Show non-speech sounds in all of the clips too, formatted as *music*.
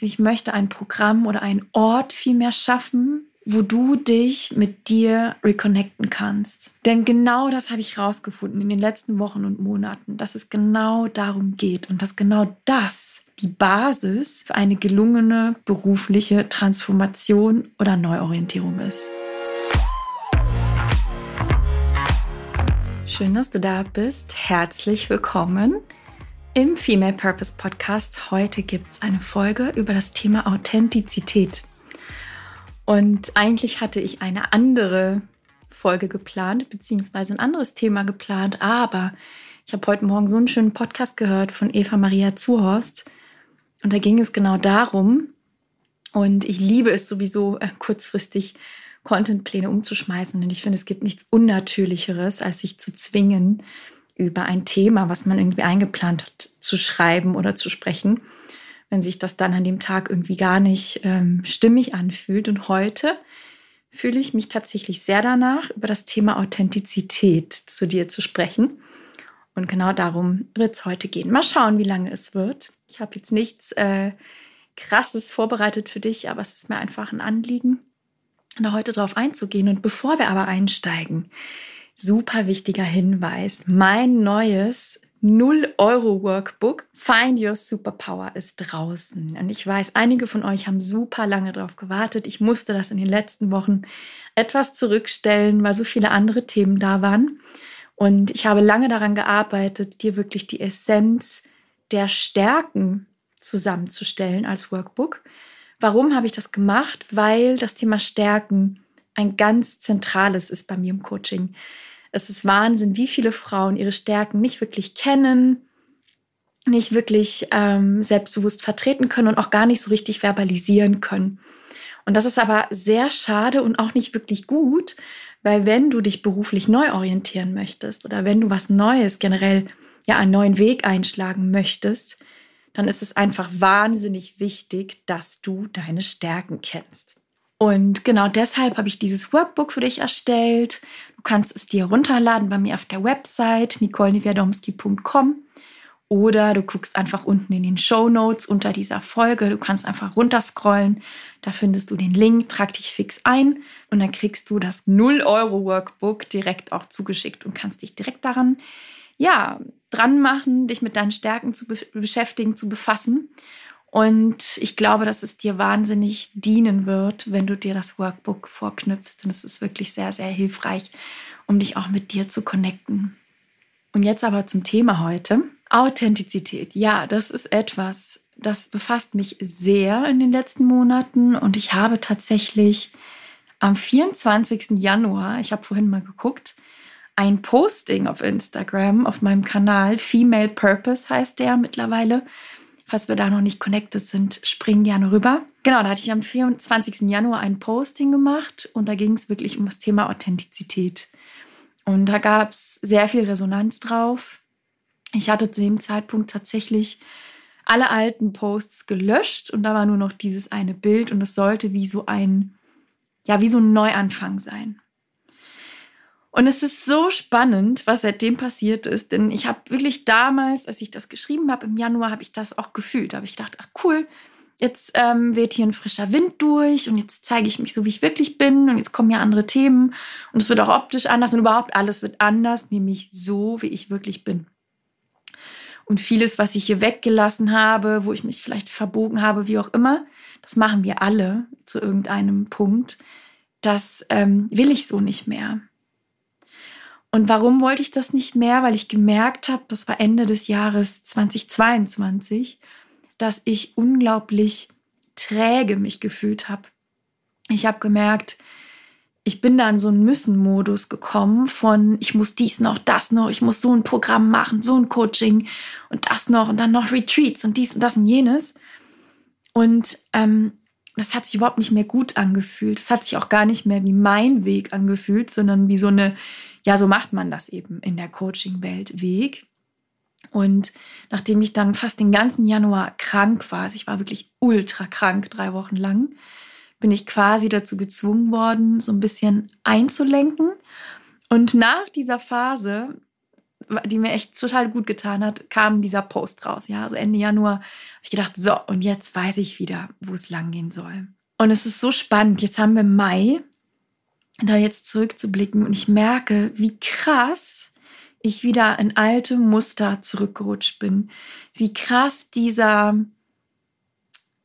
Ich möchte ein Programm oder einen Ort vielmehr schaffen, wo du dich mit dir reconnecten kannst. Denn genau das habe ich rausgefunden in den letzten Wochen und Monaten, dass es genau darum geht und dass genau das die Basis für eine gelungene berufliche Transformation oder Neuorientierung ist. Schön, dass du da bist. Herzlich willkommen im Female Purpose Podcast. Heute gibt es eine Folge über das Thema Authentizität. Und eigentlich hatte ich eine andere Folge geplant, beziehungsweise ein anderes Thema geplant, aber ich habe heute Morgen so einen schönen Podcast gehört von Eva Maria Zuhorst. Und da ging es genau darum, und ich liebe es sowieso äh, kurzfristig Contentpläne umzuschmeißen. Und ich finde, es gibt nichts Unnatürlicheres, als sich zu zwingen, über ein Thema, was man irgendwie eingeplant hat, zu schreiben oder zu sprechen wenn sich das dann an dem Tag irgendwie gar nicht ähm, stimmig anfühlt. Und heute fühle ich mich tatsächlich sehr danach, über das Thema Authentizität zu dir zu sprechen. Und genau darum wird es heute gehen. Mal schauen, wie lange es wird. Ich habe jetzt nichts äh, Krasses vorbereitet für dich, aber es ist mir einfach ein Anliegen, da heute drauf einzugehen. Und bevor wir aber einsteigen, super wichtiger Hinweis. Mein neues 0-Euro-Workbook Find Your Superpower ist draußen. Und ich weiß, einige von euch haben super lange darauf gewartet. Ich musste das in den letzten Wochen etwas zurückstellen, weil so viele andere Themen da waren. Und ich habe lange daran gearbeitet, dir wirklich die Essenz der Stärken zusammenzustellen als Workbook. Warum habe ich das gemacht? Weil das Thema Stärken ein ganz zentrales ist bei mir im Coaching. Es ist Wahnsinn, wie viele Frauen ihre Stärken nicht wirklich kennen, nicht wirklich ähm, selbstbewusst vertreten können und auch gar nicht so richtig verbalisieren können. Und das ist aber sehr schade und auch nicht wirklich gut, weil wenn du dich beruflich neu orientieren möchtest oder wenn du was Neues generell, ja, einen neuen Weg einschlagen möchtest, dann ist es einfach wahnsinnig wichtig, dass du deine Stärken kennst. Und genau deshalb habe ich dieses Workbook für dich erstellt. Du kannst es dir runterladen bei mir auf der Website nicolenewiadomski.com oder du guckst einfach unten in den Show Notes unter dieser Folge. Du kannst einfach runterscrollen. Da findest du den Link, trag dich fix ein und dann kriegst du das 0-Euro-Workbook direkt auch zugeschickt und kannst dich direkt daran, ja, dran machen, dich mit deinen Stärken zu be beschäftigen, zu befassen. Und ich glaube, dass es dir wahnsinnig dienen wird, wenn du dir das Workbook vorknüpfst. Und es ist wirklich sehr, sehr hilfreich, um dich auch mit dir zu connecten. Und jetzt aber zum Thema heute. Authentizität. Ja, das ist etwas, das befasst mich sehr in den letzten Monaten. Und ich habe tatsächlich am 24. Januar, ich habe vorhin mal geguckt, ein Posting auf Instagram, auf meinem Kanal, Female Purpose heißt der mittlerweile, Falls wir da noch nicht connected sind, springen gerne rüber. Genau, da hatte ich am 24. Januar ein Posting gemacht und da ging es wirklich um das Thema Authentizität. Und da gab es sehr viel Resonanz drauf. Ich hatte zu dem Zeitpunkt tatsächlich alle alten Posts gelöscht und da war nur noch dieses eine Bild und es sollte wie so ein, ja, wie so ein Neuanfang sein. Und es ist so spannend, was seitdem passiert ist, denn ich habe wirklich damals, als ich das geschrieben habe, im Januar, habe ich das auch gefühlt. Da habe ich gedacht, ach cool, jetzt ähm, weht hier ein frischer Wind durch und jetzt zeige ich mich so, wie ich wirklich bin und jetzt kommen ja andere Themen und es wird auch optisch anders und überhaupt alles wird anders, nämlich so, wie ich wirklich bin. Und vieles, was ich hier weggelassen habe, wo ich mich vielleicht verbogen habe, wie auch immer, das machen wir alle zu irgendeinem Punkt. Das ähm, will ich so nicht mehr. Und warum wollte ich das nicht mehr? Weil ich gemerkt habe, das war Ende des Jahres 2022, dass ich unglaublich träge mich gefühlt habe. Ich habe gemerkt, ich bin da in so einen Müssen-Modus gekommen von, ich muss dies noch, das noch, ich muss so ein Programm machen, so ein Coaching und das noch und dann noch Retreats und dies und das und jenes. Und ähm, das hat sich überhaupt nicht mehr gut angefühlt. Das hat sich auch gar nicht mehr wie mein Weg angefühlt, sondern wie so eine ja, so macht man das eben in der Coaching-Welt Weg. Und nachdem ich dann fast den ganzen Januar krank war, also ich war wirklich ultra krank, drei Wochen lang, bin ich quasi dazu gezwungen worden, so ein bisschen einzulenken. Und nach dieser Phase, die mir echt total gut getan hat, kam dieser Post raus. Ja, also Ende Januar habe ich gedacht, so, und jetzt weiß ich wieder, wo es langgehen soll. Und es ist so spannend. Jetzt haben wir Mai, da jetzt zurückzublicken und ich merke, wie krass ich wieder in alte Muster zurückgerutscht bin. Wie krass dieser,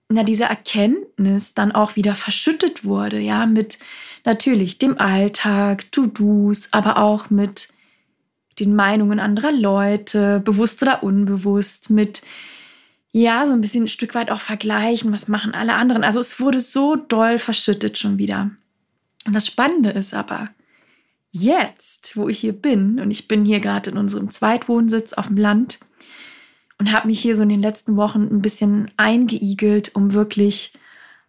na, diese Erkenntnis dann auch wieder verschüttet wurde, ja, mit natürlich dem Alltag, To-Dos, aber auch mit den Meinungen anderer Leute, bewusst oder unbewusst, mit ja, so ein bisschen ein Stück weit auch vergleichen, was machen alle anderen. Also es wurde so doll verschüttet schon wieder. Und das Spannende ist aber, jetzt, wo ich hier bin, und ich bin hier gerade in unserem Zweitwohnsitz auf dem Land und habe mich hier so in den letzten Wochen ein bisschen eingeigelt, um wirklich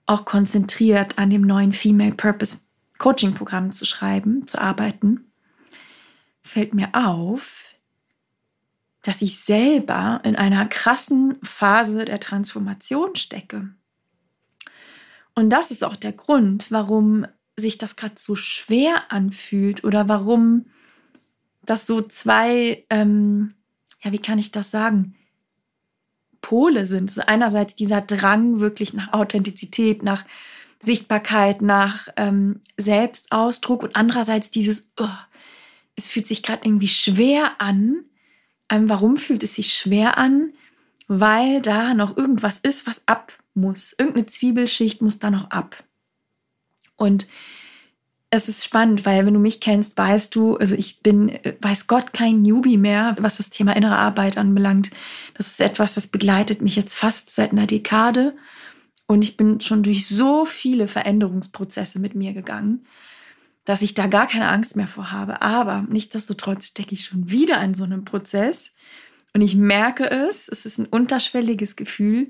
auch konzentriert an dem neuen Female Purpose Coaching Programm zu schreiben, zu arbeiten, fällt mir auf, dass ich selber in einer krassen Phase der Transformation stecke. Und das ist auch der Grund, warum sich das gerade so schwer anfühlt oder warum das so zwei, ähm, ja, wie kann ich das sagen, Pole sind. Also einerseits dieser Drang wirklich nach Authentizität, nach Sichtbarkeit, nach ähm, Selbstausdruck und andererseits dieses, oh, es fühlt sich gerade irgendwie schwer an. Ähm, warum fühlt es sich schwer an? Weil da noch irgendwas ist, was ab muss. Irgendeine Zwiebelschicht muss da noch ab. Und es ist spannend, weil wenn du mich kennst, weißt du, also ich bin, weiß Gott, kein Newbie mehr, was das Thema innere Arbeit anbelangt. Das ist etwas, das begleitet mich jetzt fast seit einer Dekade. Und ich bin schon durch so viele Veränderungsprozesse mit mir gegangen, dass ich da gar keine Angst mehr vor habe. Aber nichtsdestotrotz stecke ich schon wieder in so einem Prozess. Und ich merke es, es ist ein unterschwelliges Gefühl.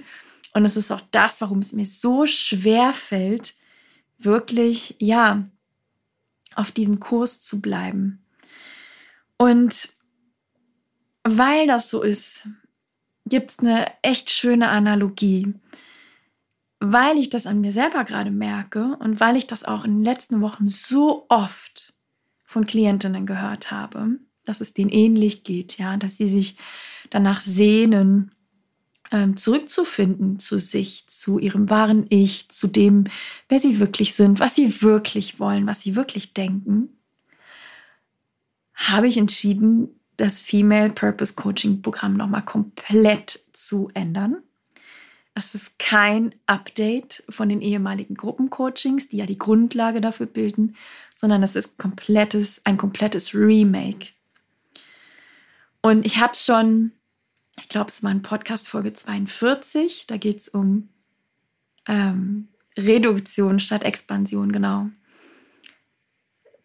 Und es ist auch das, warum es mir so schwer fällt, wirklich, ja, auf diesem Kurs zu bleiben. Und weil das so ist, gibt es eine echt schöne Analogie. Weil ich das an mir selber gerade merke und weil ich das auch in den letzten Wochen so oft von Klientinnen gehört habe, dass es denen ähnlich geht, ja, dass sie sich danach sehnen, zurückzufinden zu sich, zu ihrem wahren Ich, zu dem, wer sie wirklich sind, was sie wirklich wollen, was sie wirklich denken, habe ich entschieden, das Female Purpose Coaching Programm nochmal komplett zu ändern. Es ist kein Update von den ehemaligen Gruppencoachings, die ja die Grundlage dafür bilden, sondern es ist komplettes, ein komplettes Remake. Und ich habe schon ich glaube, es war in Podcast Folge 42. Da geht es um ähm, Reduktion statt Expansion, genau.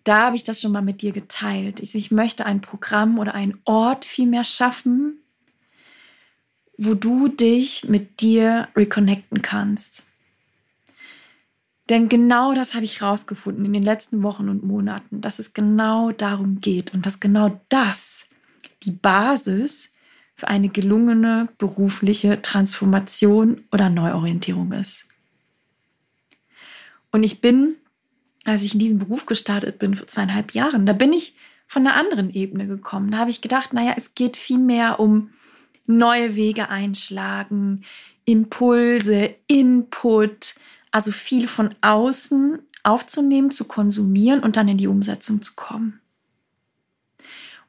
Da habe ich das schon mal mit dir geteilt. Ich, ich möchte ein Programm oder einen Ort vielmehr schaffen, wo du dich mit dir reconnecten kannst. Denn genau das habe ich rausgefunden in den letzten Wochen und Monaten, dass es genau darum geht und dass genau das die Basis für eine gelungene berufliche Transformation oder Neuorientierung ist. Und ich bin, als ich in diesen Beruf gestartet bin vor zweieinhalb Jahren, da bin ich von einer anderen Ebene gekommen. Da habe ich gedacht, naja, es geht viel mehr um neue Wege einschlagen, Impulse, Input, also viel von außen aufzunehmen, zu konsumieren und dann in die Umsetzung zu kommen.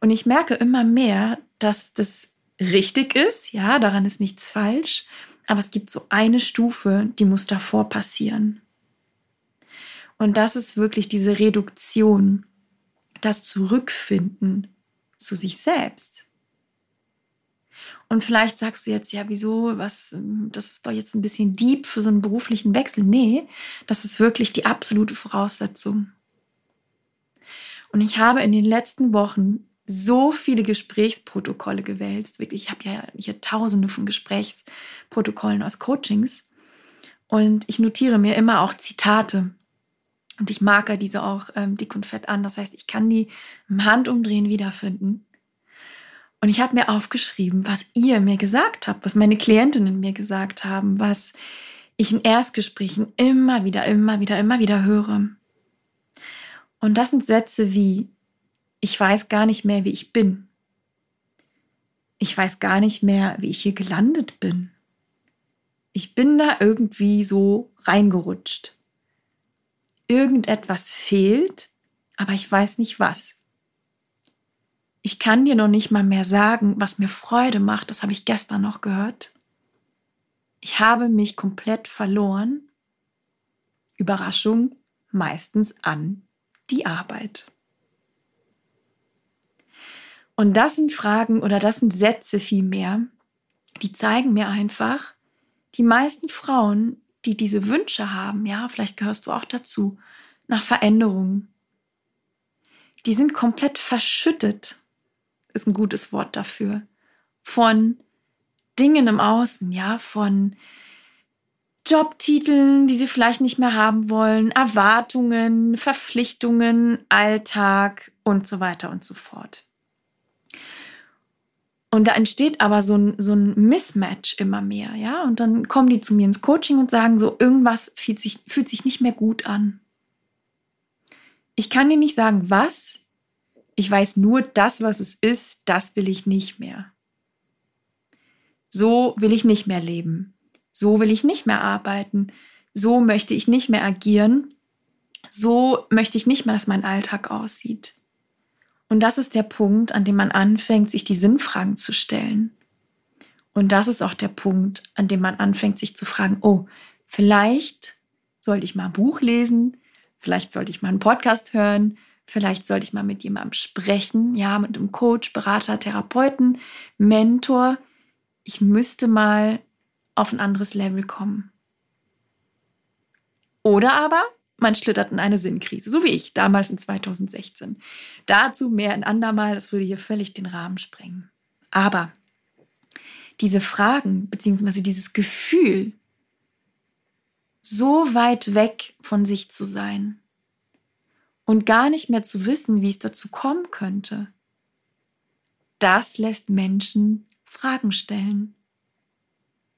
Und ich merke immer mehr, dass das richtig ist. Ja, daran ist nichts falsch. Aber es gibt so eine Stufe, die muss davor passieren. Und das ist wirklich diese Reduktion, das Zurückfinden zu sich selbst. Und vielleicht sagst du jetzt, ja, wieso, was, das ist doch jetzt ein bisschen deep für so einen beruflichen Wechsel. Nee, das ist wirklich die absolute Voraussetzung. Und ich habe in den letzten Wochen so viele Gesprächsprotokolle gewälzt. Wirklich, ich habe ja hier tausende von Gesprächsprotokollen aus Coachings. Und ich notiere mir immer auch Zitate. Und ich marker diese auch ähm, dick und fett an. Das heißt, ich kann die im Handumdrehen wiederfinden. Und ich habe mir aufgeschrieben, was ihr mir gesagt habt, was meine Klientinnen mir gesagt haben, was ich in Erstgesprächen immer wieder, immer wieder, immer wieder höre. Und das sind Sätze wie, ich weiß gar nicht mehr, wie ich bin. ich weiß gar nicht mehr, wie ich hier gelandet bin. Ich bin da irgendwie so reingerutscht. Irgendetwas fehlt, aber ich weiß nicht was. Ich kann dir noch nicht mal mehr sagen, was mir Freude macht, das habe ich gestern noch gehört. Ich habe mich komplett verloren. Überraschung, meistens an die Arbeit. Und das sind Fragen oder das sind Sätze vielmehr, die zeigen mir einfach, die meisten Frauen, die diese Wünsche haben, ja, vielleicht gehörst du auch dazu, nach Veränderungen, die sind komplett verschüttet, ist ein gutes Wort dafür, von Dingen im Außen, ja, von Jobtiteln, die sie vielleicht nicht mehr haben wollen, Erwartungen, Verpflichtungen, Alltag und so weiter und so fort. Und da entsteht aber so ein, so ein Mismatch immer mehr, ja. Und dann kommen die zu mir ins Coaching und sagen so, irgendwas fühlt sich, fühlt sich nicht mehr gut an. Ich kann dir nicht sagen, was. Ich weiß nur, das, was es ist, das will ich nicht mehr. So will ich nicht mehr leben. So will ich nicht mehr arbeiten. So möchte ich nicht mehr agieren. So möchte ich nicht mehr, dass mein Alltag aussieht. Und das ist der Punkt, an dem man anfängt, sich die Sinnfragen zu stellen. Und das ist auch der Punkt, an dem man anfängt, sich zu fragen, oh, vielleicht sollte ich mal ein Buch lesen, vielleicht sollte ich mal einen Podcast hören, vielleicht sollte ich mal mit jemandem sprechen, ja, mit einem Coach, Berater, Therapeuten, Mentor. Ich müsste mal auf ein anderes Level kommen. Oder aber man schlittert in eine Sinnkrise, so wie ich damals in 2016. Dazu mehr ein andermal, das würde hier völlig den Rahmen sprengen. Aber diese Fragen bzw. dieses Gefühl, so weit weg von sich zu sein und gar nicht mehr zu wissen, wie es dazu kommen könnte, das lässt Menschen Fragen stellen.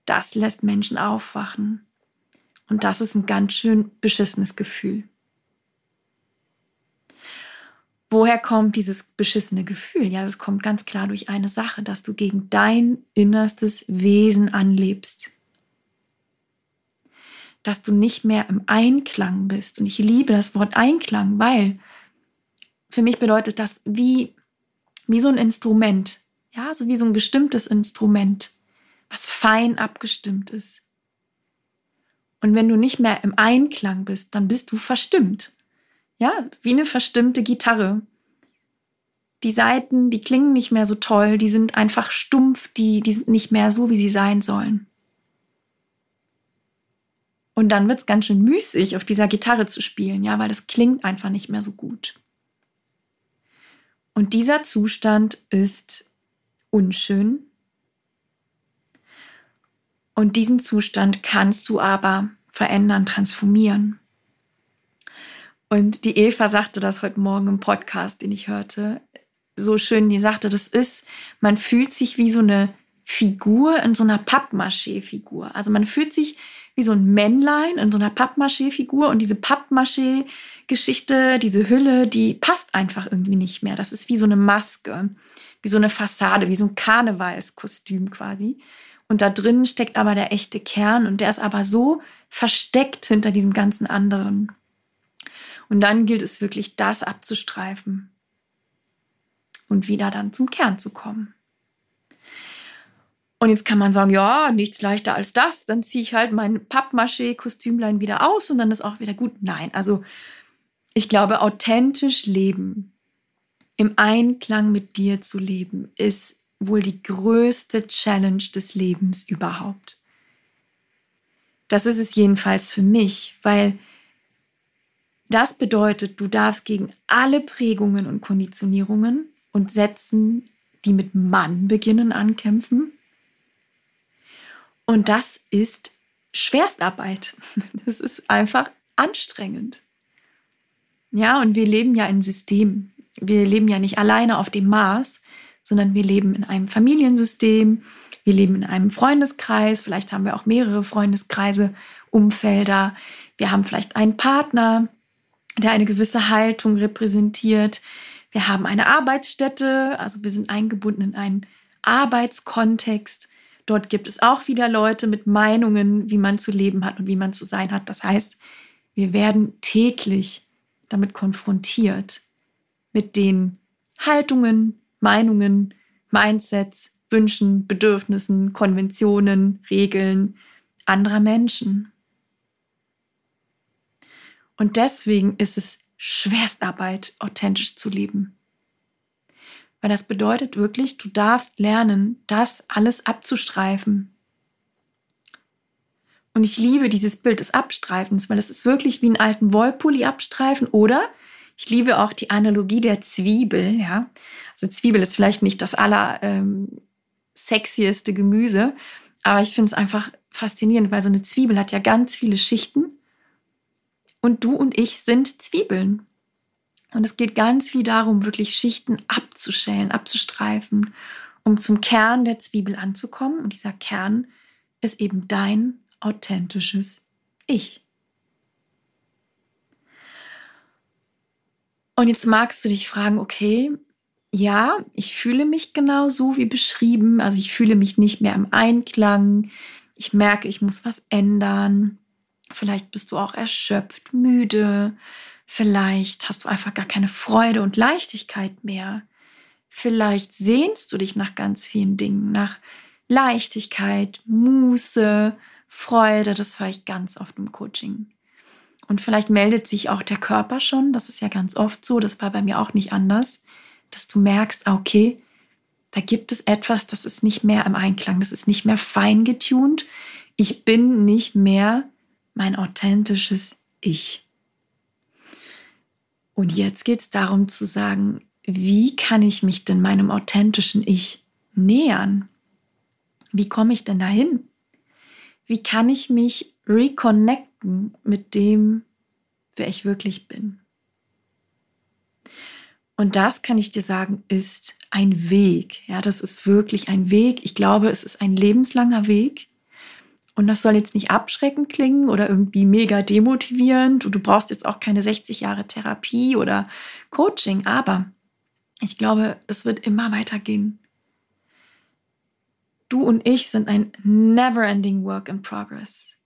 Das lässt Menschen aufwachen. Und das ist ein ganz schön beschissenes Gefühl. Woher kommt dieses beschissene Gefühl? Ja, das kommt ganz klar durch eine Sache, dass du gegen dein innerstes Wesen anlebst. Dass du nicht mehr im Einklang bist. Und ich liebe das Wort Einklang, weil für mich bedeutet das wie, wie so ein Instrument. Ja, so wie so ein gestimmtes Instrument, was fein abgestimmt ist. Und wenn du nicht mehr im Einklang bist, dann bist du verstimmt. Ja, wie eine verstimmte Gitarre. Die Saiten, die klingen nicht mehr so toll, die sind einfach stumpf, die, die sind nicht mehr so, wie sie sein sollen. Und dann wird es ganz schön müßig, auf dieser Gitarre zu spielen, ja, weil das klingt einfach nicht mehr so gut. Und dieser Zustand ist unschön, und diesen Zustand kannst du aber verändern, transformieren. Und die Eva sagte das heute Morgen im Podcast, den ich hörte, so schön, die sagte, das ist, man fühlt sich wie so eine Figur in so einer Pappmaché-Figur. Also man fühlt sich wie so ein Männlein in so einer Pappmaché-Figur und diese Pappmaché-Geschichte, diese Hülle, die passt einfach irgendwie nicht mehr. Das ist wie so eine Maske, wie so eine Fassade, wie so ein Karnevalskostüm quasi. Und da drin steckt aber der echte Kern und der ist aber so versteckt hinter diesem ganzen anderen. Und dann gilt es wirklich, das abzustreifen und wieder dann zum Kern zu kommen. Und jetzt kann man sagen, ja, nichts leichter als das. Dann ziehe ich halt mein Pappmaché-Kostümlein wieder aus und dann ist auch wieder gut. Nein, also ich glaube, authentisch leben, im Einklang mit dir zu leben, ist wohl die größte Challenge des Lebens überhaupt. Das ist es jedenfalls für mich, weil das bedeutet, du darfst gegen alle Prägungen und Konditionierungen und Sätzen, die mit Mann beginnen, ankämpfen. Und das ist Schwerstarbeit. *laughs* Das ist einfach anstrengend. Ja, und wir leben ja in Systemen. Wir leben ja nicht alleine auf dem Mars, sondern wir leben in einem Familiensystem, wir leben in einem Freundeskreis, vielleicht haben wir auch mehrere Freundeskreise, Umfelder, wir haben vielleicht einen Partner, der eine gewisse Haltung repräsentiert, wir haben eine Arbeitsstätte, also wir sind eingebunden in ein Arbeitskontext. Dort gibt es auch wieder Leute mit Meinungen, wie man zu leben hat und wie man zu sein hat. Das heißt, wir werden täglich damit konfrontiert, mit den Haltungen, Meinungen, Mindsets, Wünschen, Bedürfnissen, Konventionen, Regeln anderer Menschen. Und deswegen ist es Schwerstarbeit, authentisch zu leben. Weil das bedeutet wirklich, du darfst lernen, das alles abzustreifen. Und ich liebe dieses Bild des Abstreifens, weil es ist wirklich wie einen alten Wollpulli abstreifen oder ich liebe auch die Analogie der Zwiebel, ja. Also Zwiebel ist vielleicht nicht das aller ähm, sexieste Gemüse, aber ich finde es einfach faszinierend, weil so eine Zwiebel hat ja ganz viele Schichten und du und ich sind Zwiebeln. Und es geht ganz viel darum, wirklich Schichten abzuschälen, abzustreifen, um zum Kern der Zwiebel anzukommen. Und dieser Kern ist eben dein authentisches Ich. Und jetzt magst du dich fragen, okay, ja, ich fühle mich genau so wie beschrieben. Also ich fühle mich nicht mehr im Einklang. Ich merke, ich muss was ändern. Vielleicht bist du auch erschöpft, müde. Vielleicht hast du einfach gar keine Freude und Leichtigkeit mehr. Vielleicht sehnst du dich nach ganz vielen Dingen, nach Leichtigkeit, Muße, Freude. Das höre ich ganz oft im Coaching. Und vielleicht meldet sich auch der Körper schon. Das ist ja ganz oft so. Das war bei mir auch nicht anders, dass du merkst, ah, okay, da gibt es etwas, das ist nicht mehr im Einklang, das ist nicht mehr fein getunt. Ich bin nicht mehr mein authentisches Ich. Und jetzt geht es darum zu sagen, wie kann ich mich denn meinem authentischen Ich nähern? Wie komme ich denn dahin? Wie kann ich mich reconnecten mit dem, wer ich wirklich bin? Und das kann ich dir sagen, ist ein Weg. Ja, das ist wirklich ein Weg. Ich glaube, es ist ein lebenslanger Weg. Und das soll jetzt nicht abschreckend klingen oder irgendwie mega demotivierend. Du, du brauchst jetzt auch keine 60 Jahre Therapie oder Coaching, aber ich glaube, es wird immer weitergehen. Du und ich sind ein never-ending Work in Progress.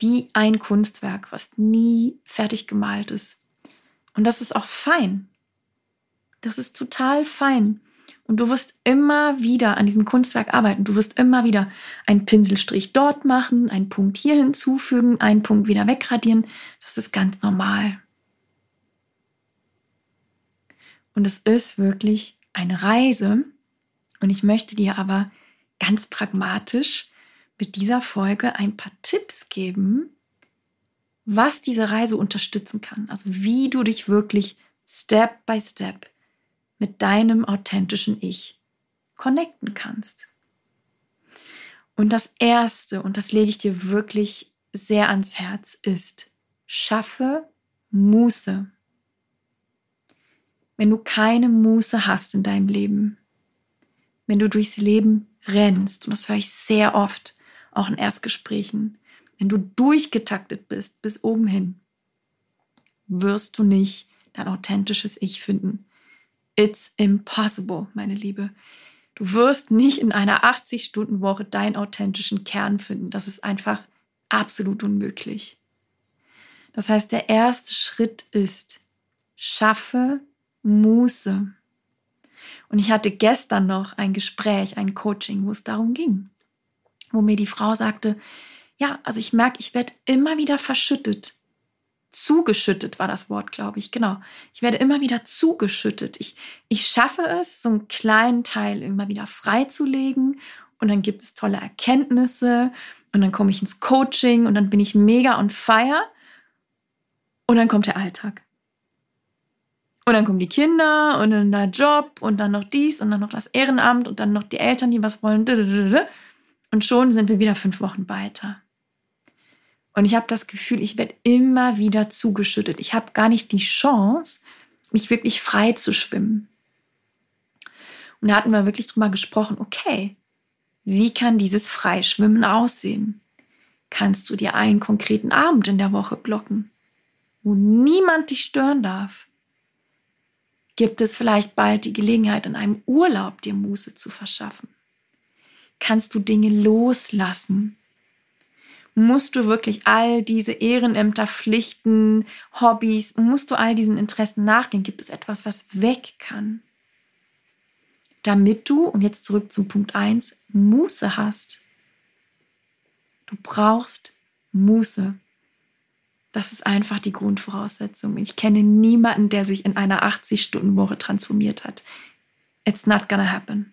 Wie ein Kunstwerk, was nie fertig gemalt ist. Und das ist auch fein. Das ist total fein. Und du wirst immer wieder an diesem Kunstwerk arbeiten. Du wirst immer wieder einen Pinselstrich dort machen, einen Punkt hier hinzufügen, einen Punkt wieder wegradieren. Das ist ganz normal. Und es ist wirklich eine Reise. Und ich möchte dir aber ganz pragmatisch mit dieser Folge ein paar Tipps geben, was diese Reise unterstützen kann. Also wie du dich wirklich Step by Step mit deinem authentischen Ich connecten kannst. Und das Erste, und das lege ich dir wirklich sehr ans Herz, ist, schaffe Muße. Wenn du keine Muße hast in deinem Leben, wenn du durchs Leben rennst, und das höre ich sehr oft, auch in Erstgesprächen, wenn du durchgetaktet bist bis oben hin, wirst du nicht dein authentisches Ich finden. It's impossible, meine Liebe. Du wirst nicht in einer 80-Stunden-Woche deinen authentischen Kern finden. Das ist einfach absolut unmöglich. Das heißt, der erste Schritt ist, schaffe Muße. Und ich hatte gestern noch ein Gespräch, ein Coaching, wo es darum ging, wo mir die Frau sagte, ja, also ich merke, ich werde immer wieder verschüttet zugeschüttet war das Wort, glaube ich. Genau. Ich werde immer wieder zugeschüttet. Ich, ich schaffe es, so einen kleinen Teil immer wieder freizulegen und dann gibt es tolle Erkenntnisse und dann komme ich ins Coaching und dann bin ich mega on fire und dann kommt der Alltag. Und dann kommen die Kinder und dann der Job und dann noch dies und dann noch das Ehrenamt und dann noch die Eltern, die was wollen. Und schon sind wir wieder fünf Wochen weiter. Und ich habe das Gefühl, ich werde immer wieder zugeschüttet. Ich habe gar nicht die Chance, mich wirklich frei zu schwimmen. Und da hatten wir wirklich drüber gesprochen, okay, wie kann dieses Freischwimmen aussehen? Kannst du dir einen konkreten Abend in der Woche blocken, wo niemand dich stören darf? Gibt es vielleicht bald die Gelegenheit, in einem Urlaub dir Muße zu verschaffen? Kannst du Dinge loslassen? Musst du wirklich all diese Ehrenämter, Pflichten, Hobbys, musst du all diesen Interessen nachgehen? Gibt es etwas, was weg kann? Damit du, und jetzt zurück zum Punkt 1, Muße hast. Du brauchst Muße. Das ist einfach die Grundvoraussetzung. Ich kenne niemanden, der sich in einer 80-Stunden-Woche transformiert hat. It's not gonna happen.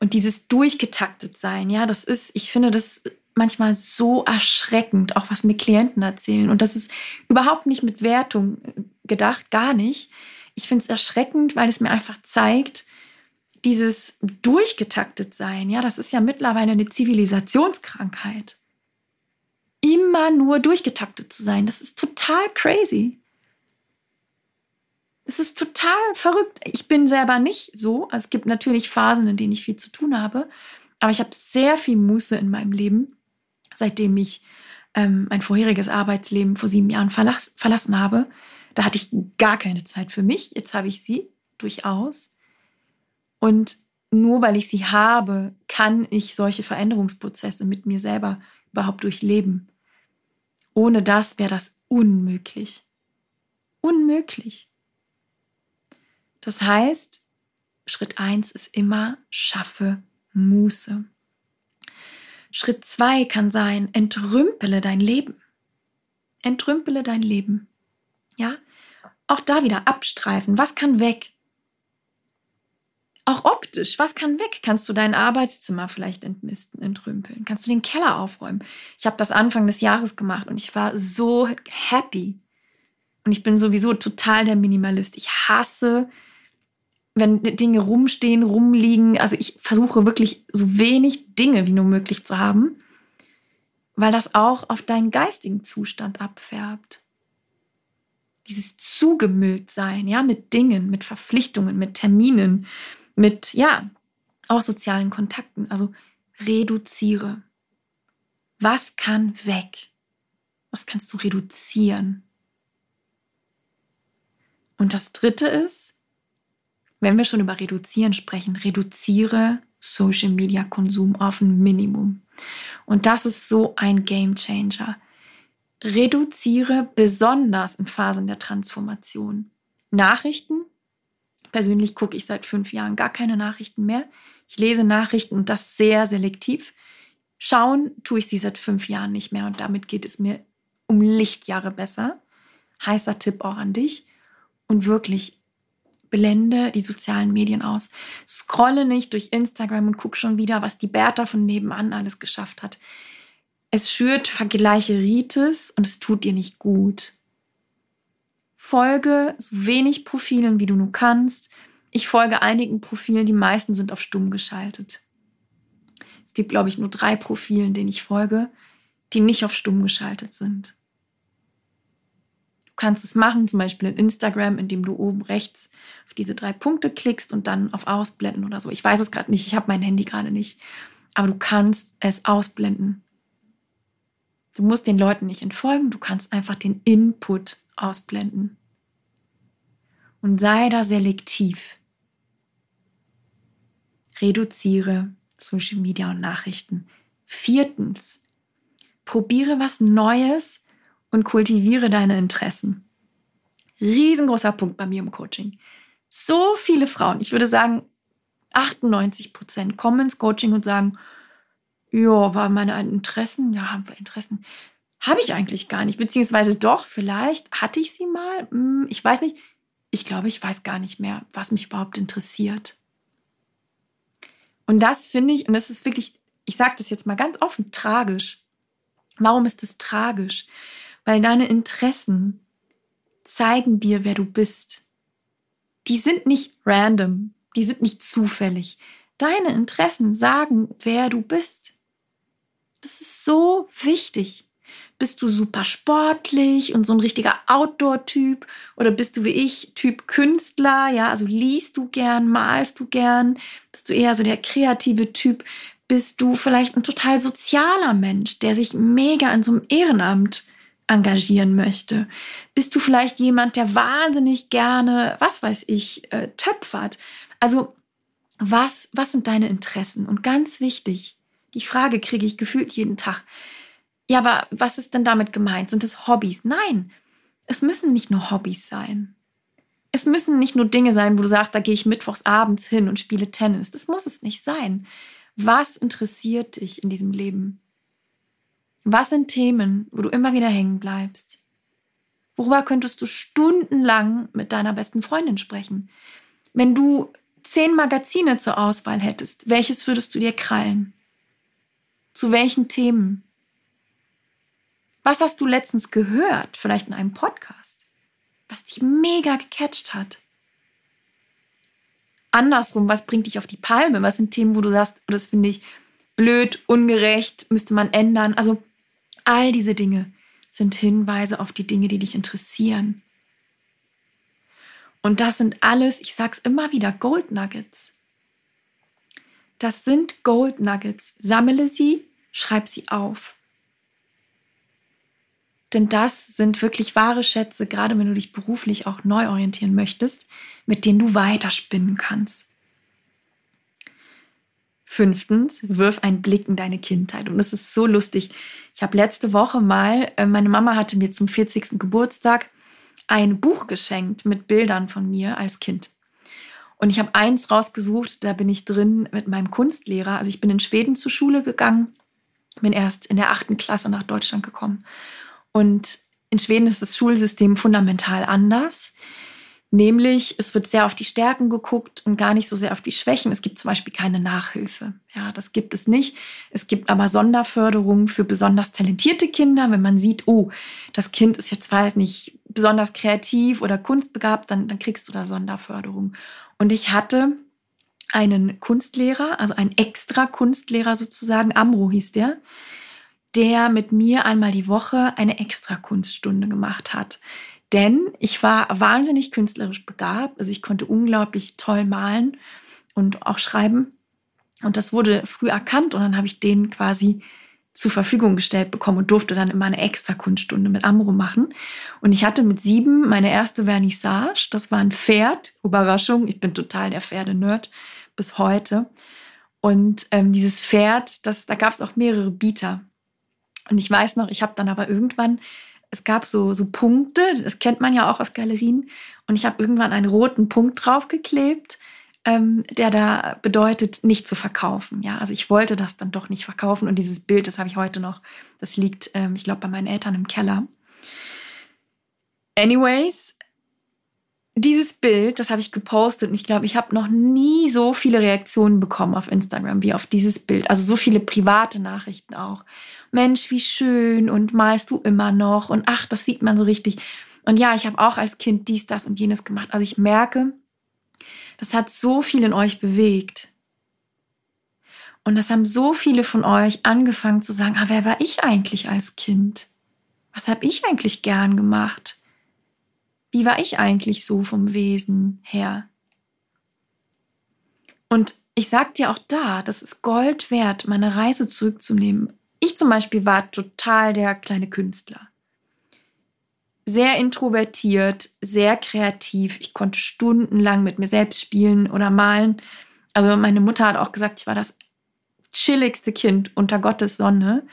Und dieses durchgetaktet sein, ja, das ist, ich finde das manchmal so erschreckend, auch was mir Klienten erzählen. Und das ist überhaupt nicht mit Wertung gedacht, gar nicht. Ich finde es erschreckend, weil es mir einfach zeigt, dieses durchgetaktet sein, ja, das ist ja mittlerweile eine Zivilisationskrankheit immer nur durchgetaktet zu sein. Das ist total crazy. Es ist total verrückt. Ich bin selber nicht so. Also es gibt natürlich Phasen, in denen ich viel zu tun habe. Aber ich habe sehr viel Muße in meinem Leben, seitdem ich ähm, mein vorheriges Arbeitsleben vor sieben Jahren verlass, verlassen habe. Da hatte ich gar keine Zeit für mich. Jetzt habe ich sie durchaus. Und nur weil ich sie habe, kann ich solche Veränderungsprozesse mit mir selber überhaupt durchleben. Ohne das wäre das unmöglich. Unmöglich. Das heißt, Schritt 1 ist immer, schaffe Muße. Schritt 2 kann sein, entrümpele dein Leben. Entrümpele dein Leben. Ja? Auch da wieder abstreifen. Was kann weg? Auch optisch, was kann weg? Kannst du dein Arbeitszimmer vielleicht entmisten, entrümpeln? Kannst du den Keller aufräumen? Ich habe das Anfang des Jahres gemacht und ich war so happy. Und ich bin sowieso total der Minimalist. Ich hasse, wenn Dinge rumstehen, rumliegen. Also ich versuche wirklich so wenig Dinge wie nur möglich zu haben, weil das auch auf deinen geistigen Zustand abfärbt. Dieses zugemüllt sein, ja, mit Dingen, mit Verpflichtungen, mit Terminen, mit, ja, auch sozialen Kontakten. Also reduziere. Was kann weg? Was kannst du reduzieren? Und das dritte ist, wenn wir schon über reduzieren sprechen, reduziere Social Media Konsum auf ein Minimum. Und das ist so ein Game Changer. Reduziere besonders in Phasen der Transformation. Nachrichten Persönlich gucke ich seit fünf Jahren gar keine Nachrichten mehr. Ich lese Nachrichten und das sehr selektiv. Schauen tue ich sie seit fünf Jahren nicht mehr und damit geht es mir um Lichtjahre besser. Heißer Tipp auch an dich. Und wirklich, blende die sozialen Medien aus. Scrolle nicht durch Instagram und guck schon wieder, was die Bertha von nebenan alles geschafft hat. Es schürt Vergleicheritis und es tut dir nicht gut. Folge so wenig Profilen, wie du nur kannst. Ich folge einigen Profilen, die meisten sind auf stumm geschaltet. Es gibt, glaube ich, nur drei Profilen, denen ich folge, die nicht auf stumm geschaltet sind. Du kannst es machen, zum Beispiel in Instagram, indem du oben rechts auf diese drei Punkte klickst und dann auf Ausblenden oder so. Ich weiß es gerade nicht, ich habe mein Handy gerade nicht. Aber du kannst es ausblenden. Du musst den Leuten nicht entfolgen, du kannst einfach den Input ausblenden und sei da selektiv. Reduziere Social Media und Nachrichten. Viertens, probiere was Neues und kultiviere deine Interessen. Riesengroßer Punkt bei mir im Coaching. So viele Frauen, ich würde sagen 98 Prozent, kommen ins Coaching und sagen, ja, war meine Interessen, ja, haben wir Interessen. Habe ich eigentlich gar nicht, beziehungsweise doch, vielleicht hatte ich sie mal, hm, ich weiß nicht, ich glaube, ich weiß gar nicht mehr, was mich überhaupt interessiert. Und das finde ich, und das ist wirklich, ich sage das jetzt mal ganz offen, tragisch. Warum ist das tragisch? Weil deine Interessen zeigen dir, wer du bist. Die sind nicht random, die sind nicht zufällig. Deine Interessen sagen, wer du bist. Das ist so wichtig. Bist du super sportlich und so ein richtiger Outdoor-Typ? Oder bist du wie ich Typ Künstler? Ja, also liest du gern, malst du gern? Bist du eher so der kreative Typ? Bist du vielleicht ein total sozialer Mensch, der sich mega in so einem Ehrenamt engagieren möchte? Bist du vielleicht jemand, der wahnsinnig gerne, was weiß ich, äh, töpfert? Also was, was sind deine Interessen? Und ganz wichtig, die Frage kriege ich gefühlt jeden Tag. Ja, aber was ist denn damit gemeint? Sind es Hobbys? Nein, es müssen nicht nur Hobbys sein. Es müssen nicht nur Dinge sein, wo du sagst, da gehe ich mittwochs abends hin und spiele Tennis. Das muss es nicht sein. Was interessiert dich in diesem Leben? Was sind Themen, wo du immer wieder hängen bleibst? Worüber könntest du stundenlang mit deiner besten Freundin sprechen? Wenn du zehn Magazine zur Auswahl hättest, welches würdest du dir krallen? Zu welchen Themen? Was hast du letztens gehört, vielleicht in einem Podcast, was dich mega gecatcht hat? Andersrum, was bringt dich auf die Palme? Was sind Themen, wo du sagst, oh, das finde ich blöd, ungerecht, müsste man ändern? Also all diese Dinge sind Hinweise auf die Dinge, die dich interessieren. Und das sind alles, ich sag's immer wieder, Gold Nuggets. Das sind Gold Nuggets. Sammle sie, schreib sie auf. Denn das sind wirklich wahre Schätze, gerade wenn du dich beruflich auch neu orientieren möchtest, mit denen du weiterspinnen kannst. Fünftens, wirf einen Blick in deine Kindheit. Und das ist so lustig. Ich habe letzte Woche mal, äh, meine Mama hatte mir zum 40. Geburtstag ein Buch geschenkt mit Bildern von mir als Kind. Und ich habe eins rausgesucht, da bin ich drin mit meinem Kunstlehrer. Also ich bin in Schweden zur Schule gegangen, bin erst in der achten Klasse nach Deutschland gekommen. Und in Schweden ist das Schulsystem fundamental anders. Nämlich, es wird sehr auf die Stärken geguckt und gar nicht so sehr auf die Schwächen. Es gibt zum Beispiel keine Nachhilfe. Ja, das gibt es nicht. Es gibt aber Sonderförderung für besonders talentierte Kinder. Wenn man sieht, oh, das Kind ist jetzt, weiß nicht, besonders kreativ oder kunstbegabt, dann, dann kriegst du da Sonderförderung. Und ich hatte einen Kunstlehrer, also einen extra Kunstlehrer sozusagen, Amro hieß der, der mit mir einmal die Woche eine extra Kunststunde gemacht hat. Denn ich war wahnsinnig künstlerisch begabt, also ich konnte unglaublich toll malen und auch schreiben. Und das wurde früh erkannt und dann habe ich den quasi zur Verfügung gestellt bekommen und durfte dann immer eine extra Kunststunde mit Amro machen. Und ich hatte mit sieben meine erste Vernissage. Das war ein Pferd. Überraschung, ich bin total der Pferde-Nerd bis heute. Und ähm, dieses Pferd, das, da gab es auch mehrere Bieter. Und ich weiß noch, ich habe dann aber irgendwann, es gab so, so Punkte, das kennt man ja auch aus Galerien. Und ich habe irgendwann einen roten Punkt draufgeklebt ähm, der da bedeutet, nicht zu verkaufen. Ja, also ich wollte das dann doch nicht verkaufen und dieses Bild, das habe ich heute noch. Das liegt, ähm, ich glaube, bei meinen Eltern im Keller. Anyways, dieses Bild, das habe ich gepostet und ich glaube, ich habe noch nie so viele Reaktionen bekommen auf Instagram wie auf dieses Bild. Also so viele private Nachrichten auch. Mensch, wie schön und malst du immer noch und ach, das sieht man so richtig. Und ja, ich habe auch als Kind dies, das und jenes gemacht. Also ich merke, das hat so viel in euch bewegt. Und das haben so viele von euch angefangen zu sagen, ah, wer war ich eigentlich als Kind? Was habe ich eigentlich gern gemacht? Wie war ich eigentlich so vom Wesen her? Und ich sag dir auch da, das ist Gold wert, meine Reise zurückzunehmen. Ich zum Beispiel war total der kleine Künstler sehr introvertiert, sehr kreativ. Ich konnte stundenlang mit mir selbst spielen oder malen. Aber meine Mutter hat auch gesagt, ich war das chilligste Kind unter Gottes Sonne.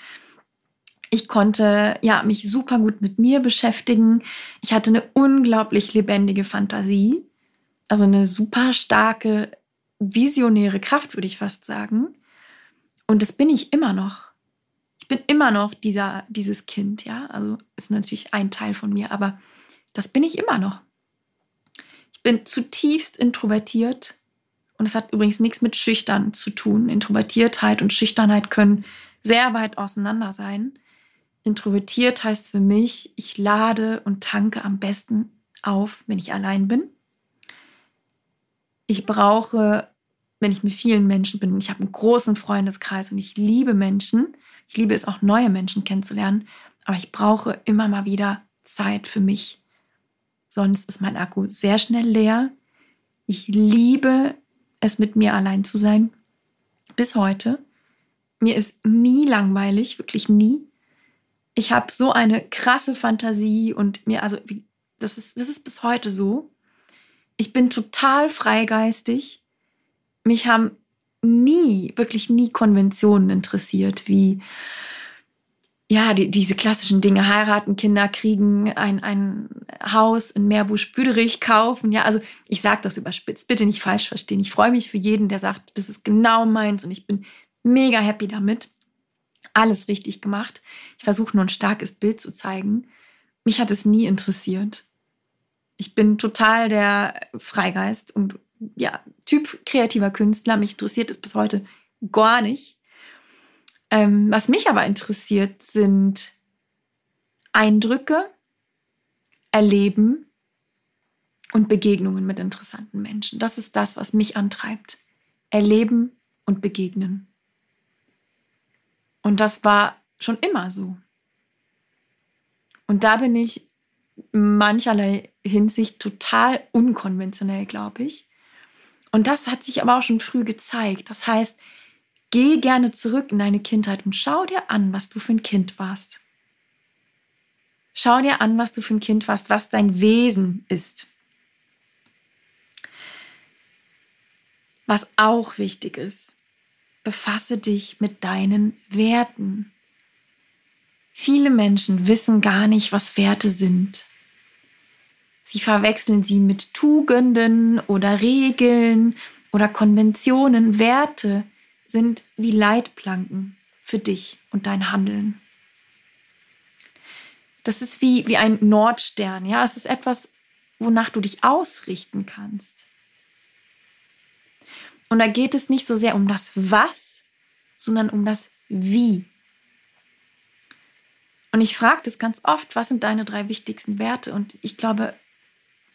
Ich konnte ja mich super gut mit mir beschäftigen. Ich hatte eine unglaublich lebendige Fantasie, also eine super starke visionäre Kraft, würde ich fast sagen. Und das bin ich immer noch ich bin immer noch dieser, dieses Kind, ja. Also ist natürlich ein Teil von mir, aber das bin ich immer noch. Ich bin zutiefst introvertiert und es hat übrigens nichts mit Schüchtern zu tun. Introvertiertheit und Schüchternheit können sehr weit auseinander sein. Introvertiert heißt für mich, ich lade und tanke am besten auf, wenn ich allein bin. Ich brauche, wenn ich mit vielen Menschen bin, und ich habe einen großen Freundeskreis und ich liebe Menschen, ich liebe es auch, neue Menschen kennenzulernen, aber ich brauche immer mal wieder Zeit für mich. Sonst ist mein Akku sehr schnell leer. Ich liebe es, mit mir allein zu sein. Bis heute. Mir ist nie langweilig, wirklich nie. Ich habe so eine krasse Fantasie und mir, also, das ist, das ist bis heute so. Ich bin total freigeistig. Mich haben nie, wirklich nie Konventionen interessiert, wie ja, die, diese klassischen Dinge, heiraten, Kinder kriegen, ein, ein Haus in Meerbusch-Büderich kaufen. Ja, also ich sage das überspitzt, bitte nicht falsch verstehen. Ich freue mich für jeden, der sagt, das ist genau meins und ich bin mega happy damit. Alles richtig gemacht. Ich versuche nur ein starkes Bild zu zeigen. Mich hat es nie interessiert. Ich bin total der Freigeist und ja, Typ kreativer Künstler. Mich interessiert es bis heute gar nicht. Ähm, was mich aber interessiert, sind Eindrücke, Erleben und Begegnungen mit interessanten Menschen. Das ist das, was mich antreibt. Erleben und begegnen. Und das war schon immer so. Und da bin ich mancherlei Hinsicht total unkonventionell, glaube ich. Und das hat sich aber auch schon früh gezeigt. Das heißt, Geh gerne zurück in deine Kindheit und schau dir an, was du für ein Kind warst. Schau dir an, was du für ein Kind warst, was dein Wesen ist. Was auch wichtig ist, befasse dich mit deinen Werten. Viele Menschen wissen gar nicht, was Werte sind. Sie verwechseln sie mit Tugenden oder Regeln oder Konventionen. Werte sind wie Leitplanken für dich und dein Handeln. Das ist wie, wie ein Nordstern, ja, es ist etwas, wonach du dich ausrichten kannst. Und da geht es nicht so sehr um das Was, sondern um das Wie. Und ich frage das ganz oft, was sind deine drei wichtigsten Werte? Und ich glaube,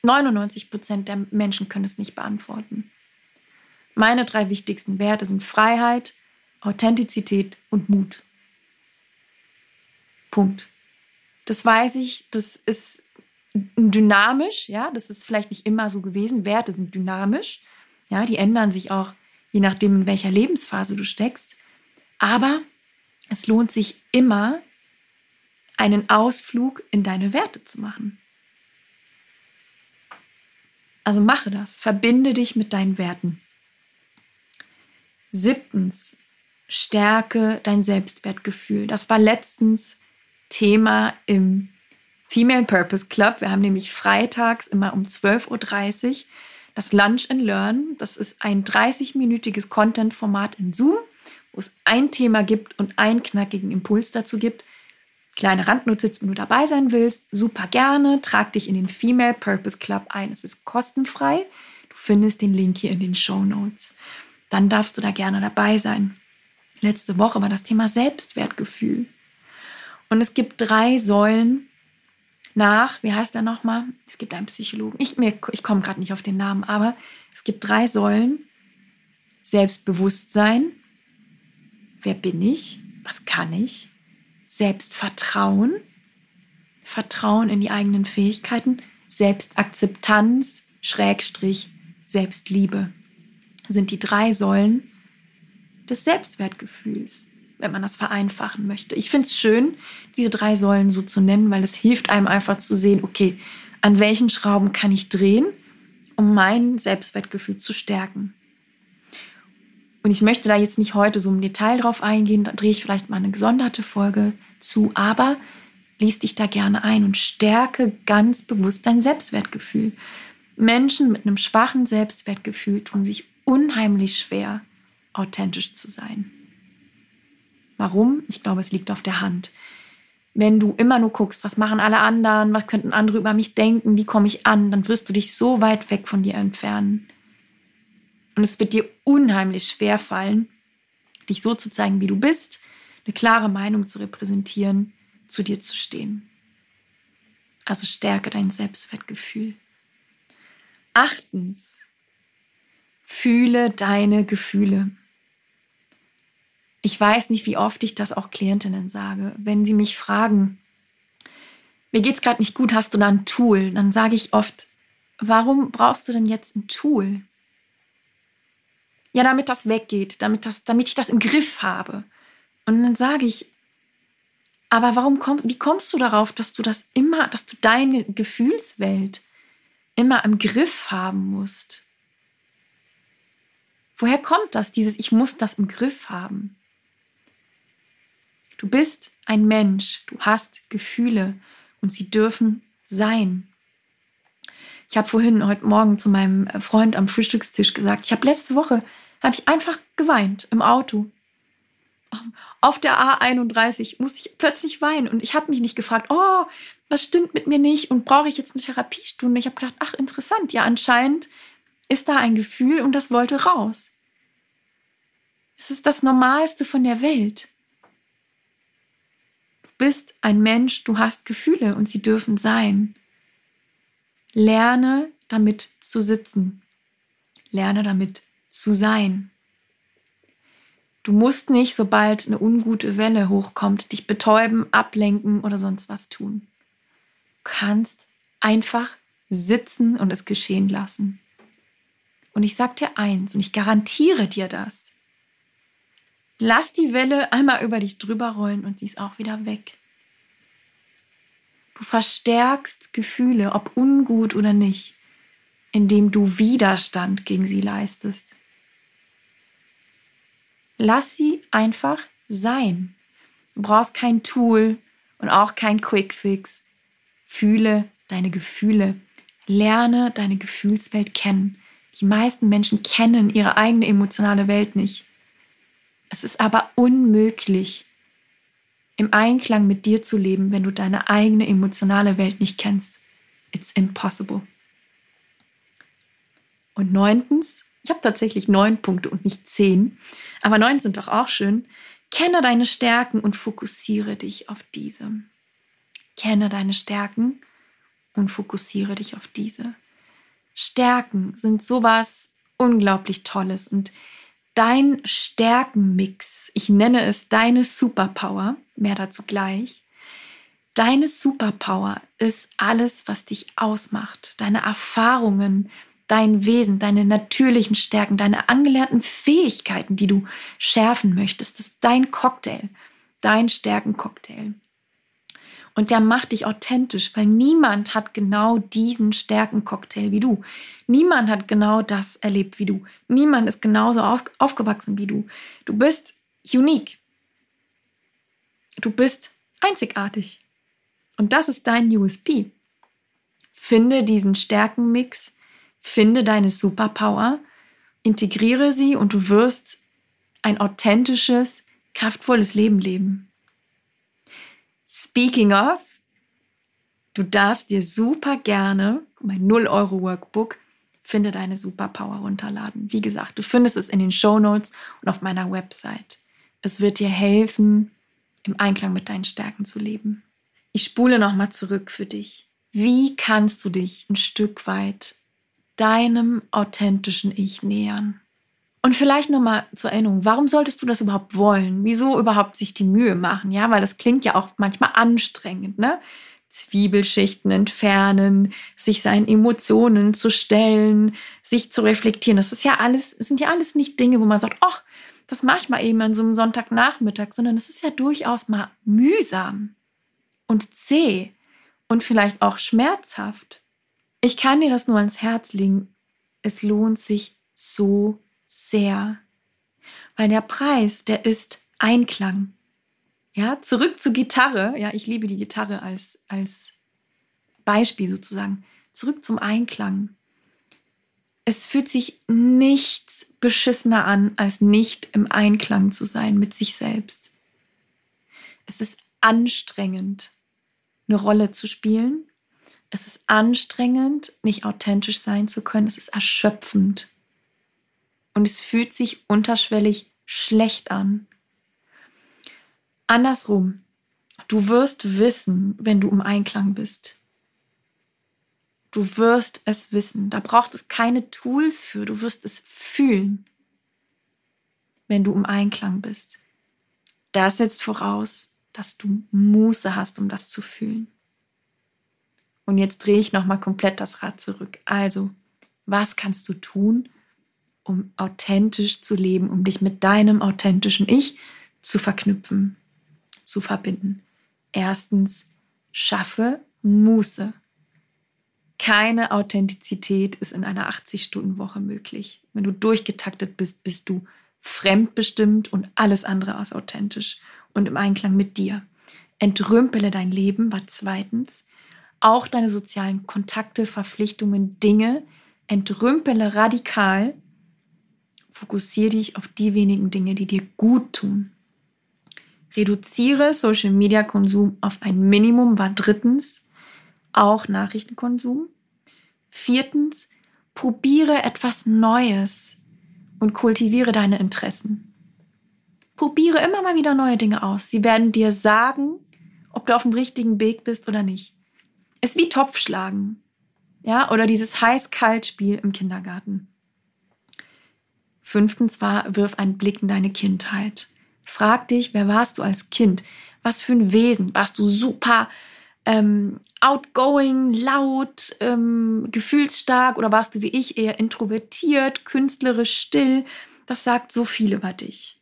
99 Prozent der Menschen können es nicht beantworten. Meine drei wichtigsten Werte sind Freiheit, Authentizität und Mut. Punkt. Das weiß ich, das ist dynamisch, ja, das ist vielleicht nicht immer so gewesen. Werte sind dynamisch, ja, die ändern sich auch je nachdem, in welcher Lebensphase du steckst. Aber es lohnt sich immer, einen Ausflug in deine Werte zu machen. Also mache das, verbinde dich mit deinen Werten. Siebtens, stärke dein Selbstwertgefühl. Das war letztens Thema im Female Purpose Club. Wir haben nämlich freitags immer um 12.30 Uhr das Lunch and Learn. Das ist ein 30-minütiges Content-Format in Zoom, wo es ein Thema gibt und einen knackigen Impuls dazu gibt. Kleine Randnotiz, wenn du dabei sein willst, super gerne. Trag dich in den Female Purpose Club ein. Es ist kostenfrei. Du findest den Link hier in den Show Notes dann darfst du da gerne dabei sein. Letzte Woche war das Thema Selbstwertgefühl. Und es gibt drei Säulen nach, wie heißt der nochmal? Es gibt einen Psychologen. Ich, ich komme gerade nicht auf den Namen, aber es gibt drei Säulen. Selbstbewusstsein. Wer bin ich? Was kann ich? Selbstvertrauen. Vertrauen in die eigenen Fähigkeiten. Selbstakzeptanz, Schrägstrich, Selbstliebe sind die drei Säulen des Selbstwertgefühls, wenn man das vereinfachen möchte. Ich finde es schön, diese drei Säulen so zu nennen, weil es hilft einem einfach zu sehen, okay, an welchen Schrauben kann ich drehen, um mein Selbstwertgefühl zu stärken. Und ich möchte da jetzt nicht heute so im Detail drauf eingehen, da drehe ich vielleicht mal eine gesonderte Folge zu, aber lies dich da gerne ein und stärke ganz bewusst dein Selbstwertgefühl. Menschen mit einem schwachen Selbstwertgefühl tun sich unheimlich schwer, authentisch zu sein. Warum? Ich glaube, es liegt auf der Hand. Wenn du immer nur guckst, was machen alle anderen, was könnten andere über mich denken, wie komme ich an, dann wirst du dich so weit weg von dir entfernen. Und es wird dir unheimlich schwer fallen, dich so zu zeigen, wie du bist, eine klare Meinung zu repräsentieren, zu dir zu stehen. Also stärke dein Selbstwertgefühl. Achtens, Fühle deine Gefühle. Ich weiß nicht, wie oft ich das auch Klientinnen sage. Wenn sie mich fragen, mir geht's gerade nicht gut, hast du da ein Tool? Dann sage ich oft, warum brauchst du denn jetzt ein Tool? Ja, damit das weggeht, damit, das, damit ich das im Griff habe. Und dann sage ich, Aber warum komm, wie kommst du darauf, dass du das immer, dass du deine Gefühlswelt immer im Griff haben musst? Woher kommt das, dieses Ich muss das im Griff haben? Du bist ein Mensch, du hast Gefühle und sie dürfen sein. Ich habe vorhin heute Morgen zu meinem Freund am Frühstückstisch gesagt, ich habe letzte Woche habe ich einfach geweint im Auto auf der A31 musste ich plötzlich weinen und ich habe mich nicht gefragt, oh, was stimmt mit mir nicht und brauche ich jetzt eine Therapiestunde? Ich habe gedacht, ach interessant, ja anscheinend ist da ein Gefühl und das wollte raus. Es ist das Normalste von der Welt. Bist ein Mensch, du hast Gefühle und sie dürfen sein. Lerne damit zu sitzen. Lerne damit zu sein. Du musst nicht, sobald eine ungute Welle hochkommt, dich betäuben, ablenken oder sonst was tun. Du kannst einfach sitzen und es geschehen lassen. Und ich sag dir eins und ich garantiere dir das. Lass die Welle einmal über dich drüber rollen und sie ist auch wieder weg. Du verstärkst Gefühle, ob ungut oder nicht, indem du Widerstand gegen sie leistest. Lass sie einfach sein. Du brauchst kein Tool und auch kein Quickfix. Fühle deine Gefühle. Lerne deine Gefühlswelt kennen. Die meisten Menschen kennen ihre eigene emotionale Welt nicht. Es ist aber unmöglich, im Einklang mit dir zu leben, wenn du deine eigene emotionale Welt nicht kennst. It's impossible. Und neuntens, ich habe tatsächlich neun Punkte und nicht zehn, aber neun sind doch auch schön. Kenne deine Stärken und fokussiere dich auf diese. Kenne deine Stärken und fokussiere dich auf diese. Stärken sind sowas unglaublich Tolles und dein Stärkenmix, ich nenne es deine Superpower, mehr dazu gleich. Deine Superpower ist alles, was dich ausmacht, deine Erfahrungen, dein Wesen, deine natürlichen Stärken, deine angelernten Fähigkeiten, die du schärfen möchtest. Das ist dein Cocktail, dein Stärkencocktail. Und der macht dich authentisch, weil niemand hat genau diesen Stärkencocktail wie du. Niemand hat genau das erlebt wie du. Niemand ist genauso auf, aufgewachsen wie du. Du bist unique. Du bist einzigartig. Und das ist dein USP. Finde diesen Stärkenmix Finde deine Superpower, integriere sie und du wirst ein authentisches, kraftvolles Leben leben. Speaking of, du darfst dir super gerne mein 0-Euro-Workbook Finde deine Superpower runterladen. Wie gesagt, du findest es in den Show Notes und auf meiner Website. Es wird dir helfen, im Einklang mit deinen Stärken zu leben. Ich spule nochmal zurück für dich. Wie kannst du dich ein Stück weit deinem authentischen Ich nähern. Und vielleicht nochmal zur Erinnerung, warum solltest du das überhaupt wollen? Wieso überhaupt sich die Mühe machen? Ja, weil das klingt ja auch manchmal anstrengend, ne? Zwiebelschichten entfernen, sich seinen Emotionen zu stellen, sich zu reflektieren. Das ist ja alles, sind ja alles nicht Dinge, wo man sagt, ach, das mache ich mal eben an so einem Sonntagnachmittag, sondern es ist ja durchaus mal mühsam und zäh und vielleicht auch schmerzhaft. Ich kann dir das nur ans Herz legen. Es lohnt sich so sehr. Weil der Preis, der ist Einklang. Ja, zurück zur Gitarre. Ja, ich liebe die Gitarre als, als Beispiel sozusagen. Zurück zum Einklang. Es fühlt sich nichts beschissener an, als nicht im Einklang zu sein mit sich selbst. Es ist anstrengend, eine Rolle zu spielen es ist anstrengend, nicht authentisch sein zu können. Es ist erschöpfend. Und es fühlt sich unterschwellig schlecht an. Andersrum, du wirst wissen, wenn du im Einklang bist. Du wirst es wissen. Da braucht es keine Tools für. Du wirst es fühlen, wenn du im Einklang bist. Das setzt voraus, dass du Muße hast, um das zu fühlen. Und jetzt drehe ich nochmal komplett das Rad zurück. Also, was kannst du tun, um authentisch zu leben, um dich mit deinem authentischen Ich zu verknüpfen, zu verbinden? Erstens, schaffe Muße. Keine Authentizität ist in einer 80-Stunden-Woche möglich. Wenn du durchgetaktet bist, bist du fremdbestimmt und alles andere als authentisch und im Einklang mit dir. Entrümpele dein Leben war zweitens. Auch deine sozialen Kontakte, Verpflichtungen, Dinge. Entrümpele radikal. Fokussiere dich auf die wenigen Dinge, die dir gut tun. Reduziere Social Media Konsum auf ein Minimum war drittens auch Nachrichtenkonsum. Viertens, probiere etwas Neues und kultiviere deine Interessen. Probiere immer mal wieder neue Dinge aus. Sie werden dir sagen, ob du auf dem richtigen Weg bist oder nicht. Ist wie Topfschlagen. Ja, oder dieses Heiß-Kalt-Spiel im Kindergarten. Fünftens war, wirf einen Blick in deine Kindheit. Frag dich, wer warst du als Kind? Was für ein Wesen? Warst du super ähm, outgoing, laut, ähm, gefühlsstark oder warst du wie ich eher introvertiert, künstlerisch still? Das sagt so viel über dich.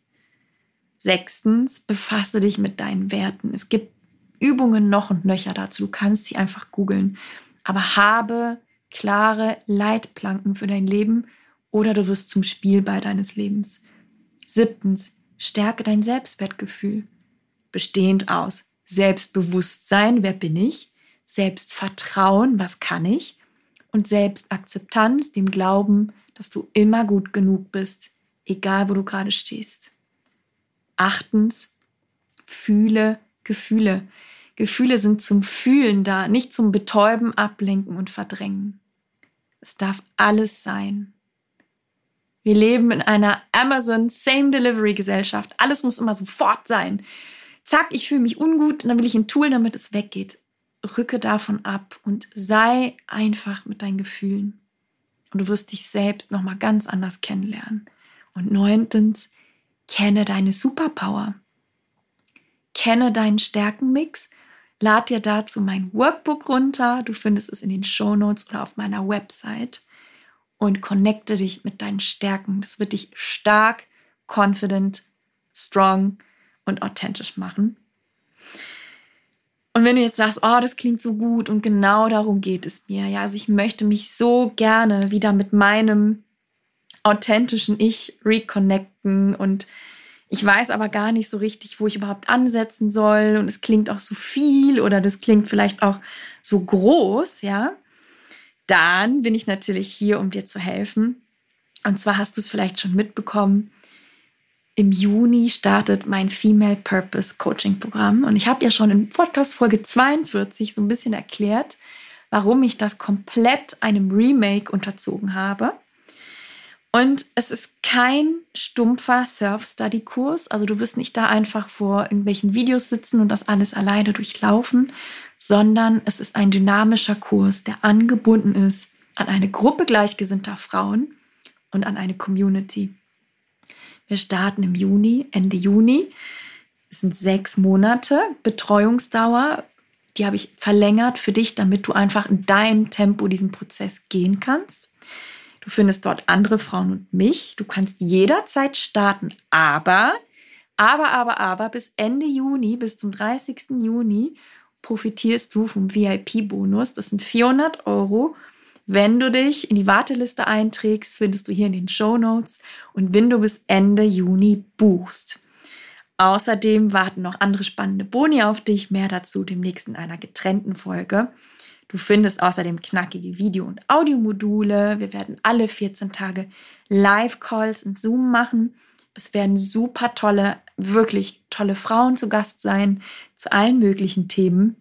Sechstens, befasse dich mit deinen Werten. Es gibt Übungen noch und nöcher dazu. Du kannst sie einfach googeln. Aber habe klare Leitplanken für dein Leben oder du wirst zum Spielball deines Lebens. Siebtens, stärke dein Selbstwertgefühl. Bestehend aus Selbstbewusstsein, wer bin ich, Selbstvertrauen, was kann ich und Selbstakzeptanz, dem Glauben, dass du immer gut genug bist, egal wo du gerade stehst. Achtens, fühle Gefühle. Gefühle sind zum Fühlen da, nicht zum Betäuben, Ablenken und Verdrängen. Es darf alles sein. Wir leben in einer Amazon Same Delivery Gesellschaft. Alles muss immer sofort sein zack, ich fühle mich ungut und dann will ich ein Tool, damit es weggeht. Rücke davon ab und sei einfach mit deinen Gefühlen. Und du wirst dich selbst nochmal ganz anders kennenlernen. Und neuntens, kenne deine Superpower. Kenne deinen Stärkenmix. Lad dir dazu mein Workbook runter. Du findest es in den Show Notes oder auf meiner Website. Und connecte dich mit deinen Stärken. Das wird dich stark, confident, strong und authentisch machen. Und wenn du jetzt sagst, oh, das klingt so gut und genau darum geht es mir, ja, also ich möchte mich so gerne wieder mit meinem authentischen Ich reconnecten und ich weiß aber gar nicht so richtig, wo ich überhaupt ansetzen soll und es klingt auch so viel oder das klingt vielleicht auch so groß, ja, dann bin ich natürlich hier, um dir zu helfen. Und zwar hast du es vielleicht schon mitbekommen, im Juni startet mein Female Purpose Coaching Programm. Und ich habe ja schon in Podcast Folge 42 so ein bisschen erklärt, warum ich das komplett einem Remake unterzogen habe. Und es ist kein stumpfer Surf-Study-Kurs. Also du wirst nicht da einfach vor irgendwelchen Videos sitzen und das alles alleine durchlaufen, sondern es ist ein dynamischer Kurs, der angebunden ist an eine Gruppe gleichgesinnter Frauen und an eine Community. Wir starten im Juni, Ende Juni. Es sind sechs Monate Betreuungsdauer. Die habe ich verlängert für dich, damit du einfach in deinem Tempo diesen Prozess gehen kannst. Du findest dort andere Frauen und mich. Du kannst jederzeit starten, aber, aber, aber, aber bis Ende Juni, bis zum 30. Juni profitierst du vom VIP-Bonus. Das sind 400 Euro wenn du dich in die Warteliste einträgst, findest du hier in den Show Notes und wenn du bis Ende Juni buchst. Außerdem warten noch andere spannende Boni auf dich. Mehr dazu demnächst in einer getrennten Folge. Du findest außerdem knackige Video- und Audiomodule. Wir werden alle 14 Tage Live-Calls in Zoom machen. Es werden super tolle, wirklich tolle Frauen zu Gast sein zu allen möglichen Themen.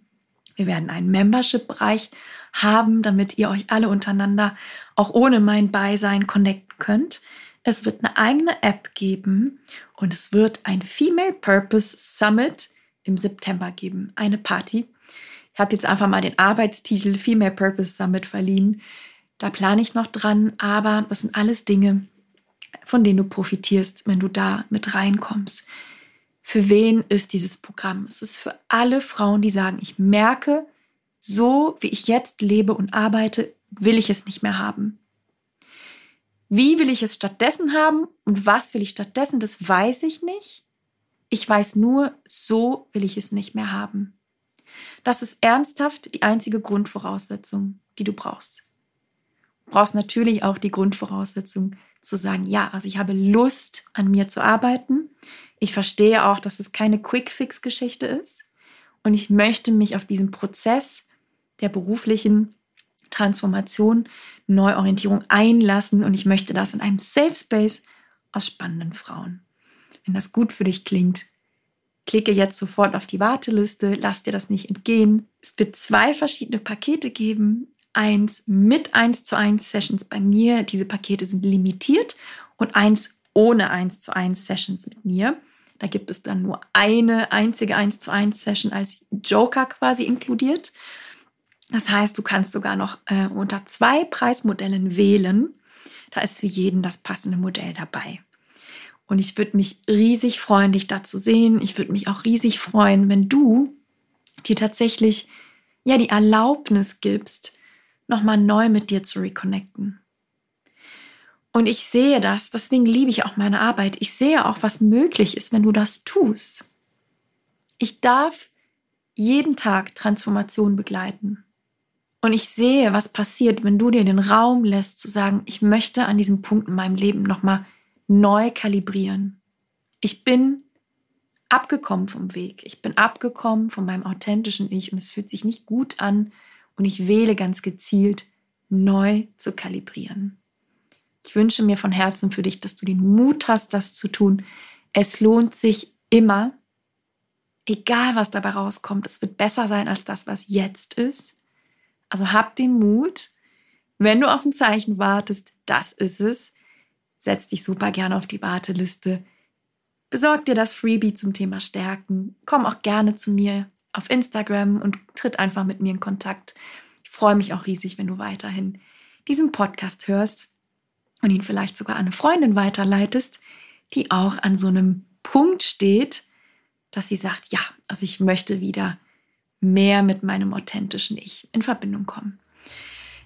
Wir werden einen Membership-Bereich haben, damit ihr euch alle untereinander auch ohne mein Beisein connecten könnt. Es wird eine eigene App geben und es wird ein Female Purpose Summit im September geben, eine Party. Ich habe jetzt einfach mal den Arbeitstitel Female Purpose Summit verliehen. Da plane ich noch dran, aber das sind alles Dinge, von denen du profitierst, wenn du da mit reinkommst. Für wen ist dieses Programm? Es ist für alle Frauen, die sagen, ich merke, so wie ich jetzt lebe und arbeite, will ich es nicht mehr haben. Wie will ich es stattdessen haben und was will ich stattdessen, das weiß ich nicht. Ich weiß nur, so will ich es nicht mehr haben. Das ist ernsthaft die einzige Grundvoraussetzung, die du brauchst. Du brauchst natürlich auch die Grundvoraussetzung zu sagen, ja, also ich habe Lust an mir zu arbeiten. Ich verstehe auch, dass es keine Quick-Fix-Geschichte ist. Und ich möchte mich auf diesen Prozess der beruflichen Transformation, Neuorientierung einlassen und ich möchte das in einem Safe Space aus spannenden Frauen. Wenn das gut für dich klingt, klicke jetzt sofort auf die Warteliste, lass dir das nicht entgehen. Es wird zwei verschiedene Pakete geben. Eins mit 1 zu 1 Sessions bei mir. Diese Pakete sind limitiert und eins ohne 1 zu 1 Sessions mit mir. Da gibt es dann nur eine einzige 1 zu 1 Session als Joker quasi inkludiert. Das heißt, du kannst sogar noch äh, unter zwei Preismodellen wählen. Da ist für jeden das passende Modell dabei. Und ich würde mich riesig freuen, dich da zu sehen. Ich würde mich auch riesig freuen, wenn du dir tatsächlich ja die Erlaubnis gibst, nochmal neu mit dir zu reconnecten. Und ich sehe das, deswegen liebe ich auch meine Arbeit. Ich sehe auch, was möglich ist, wenn du das tust. Ich darf jeden Tag Transformation begleiten. Und ich sehe, was passiert, wenn du dir den Raum lässt, zu sagen, ich möchte an diesem Punkt in meinem Leben nochmal neu kalibrieren. Ich bin abgekommen vom Weg. Ich bin abgekommen von meinem authentischen Ich und es fühlt sich nicht gut an und ich wähle ganz gezielt, neu zu kalibrieren. Ich wünsche mir von Herzen für dich, dass du den Mut hast, das zu tun. Es lohnt sich immer, egal was dabei rauskommt. Es wird besser sein als das, was jetzt ist. Also hab den Mut, wenn du auf ein Zeichen wartest, das ist es. Setz dich super gerne auf die Warteliste. Besorg dir das Freebie zum Thema Stärken. Komm auch gerne zu mir auf Instagram und tritt einfach mit mir in Kontakt. Ich freue mich auch riesig, wenn du weiterhin diesen Podcast hörst und ihn vielleicht sogar an eine Freundin weiterleitest, die auch an so einem Punkt steht, dass sie sagt, ja, also ich möchte wieder mehr mit meinem authentischen Ich in Verbindung kommen.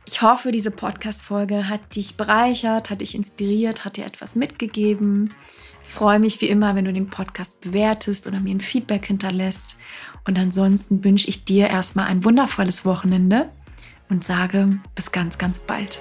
Ich hoffe, diese Podcast-Folge hat dich bereichert, hat dich inspiriert, hat dir etwas mitgegeben. Freue mich wie immer, wenn du den Podcast bewertest oder mir ein Feedback hinterlässt. Und ansonsten wünsche ich dir erstmal ein wundervolles Wochenende und sage bis ganz, ganz bald.